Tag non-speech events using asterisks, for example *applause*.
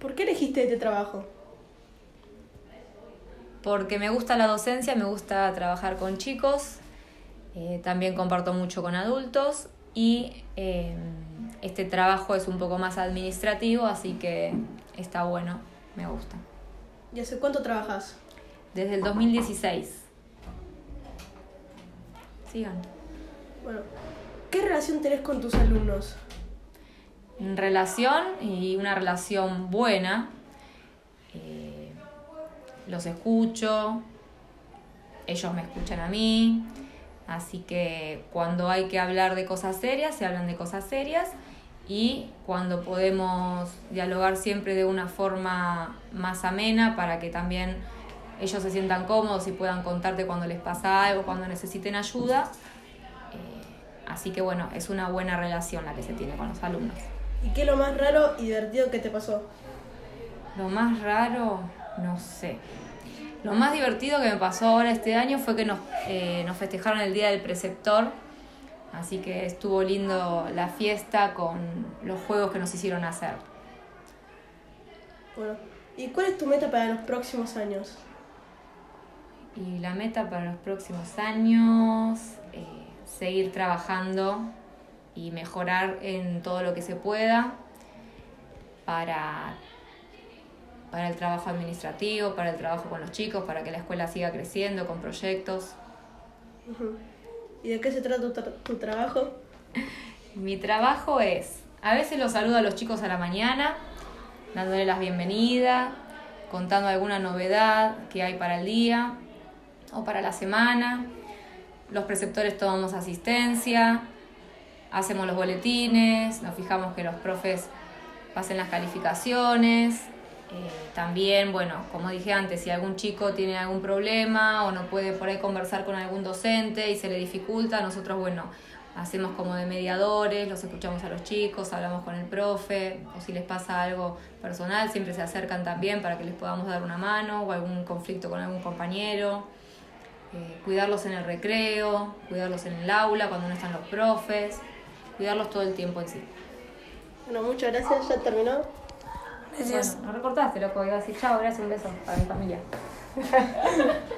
¿Por qué elegiste este trabajo? Porque me gusta la docencia, me gusta trabajar con chicos, eh, también comparto mucho con adultos y eh, este trabajo es un poco más administrativo, así que está bueno, me gusta. ¿Y hace cuánto trabajas? Desde el 2016. Sigan. Bueno, ¿qué relación tenés con tus alumnos? Relación y una relación buena. Eh, los escucho, ellos me escuchan a mí, así que cuando hay que hablar de cosas serias, se hablan de cosas serias y cuando podemos dialogar siempre de una forma más amena para que también ellos se sientan cómodos y puedan contarte cuando les pasa algo, cuando necesiten ayuda. Eh, así que bueno, es una buena relación la que se tiene con los alumnos. ¿Y qué es lo más raro y divertido que te pasó? Lo más raro, no sé. Lo más divertido que me pasó ahora este año fue que nos, eh, nos festejaron el Día del Preceptor, así que estuvo lindo la fiesta con los juegos que nos hicieron hacer. Bueno, ¿y cuál es tu meta para los próximos años? Y la meta para los próximos años, eh, seguir trabajando y mejorar en todo lo que se pueda para, para el trabajo administrativo, para el trabajo con los chicos, para que la escuela siga creciendo con proyectos. ¿Y de qué se trata tu, tu trabajo? *laughs* Mi trabajo es, a veces los saludo a los chicos a la mañana, dándole las bienvenidas, contando alguna novedad que hay para el día o para la semana. Los preceptores tomamos asistencia, hacemos los boletines, nos fijamos que los profes pasen las calificaciones. Eh, también, bueno, como dije antes, si algún chico tiene algún problema o no puede por ahí conversar con algún docente y se le dificulta, nosotros, bueno, hacemos como de mediadores, los escuchamos a los chicos, hablamos con el profe, o si les pasa algo personal, siempre se acercan también para que les podamos dar una mano o algún conflicto con algún compañero. Eh, cuidarlos en el recreo, cuidarlos en el aula cuando no están los profes cuidarlos todo el tiempo en sí. Bueno, muchas gracias, ya terminó. Gracias. no recortaste, loco, iba a decir chao, gracias, un beso para mi familia. *laughs*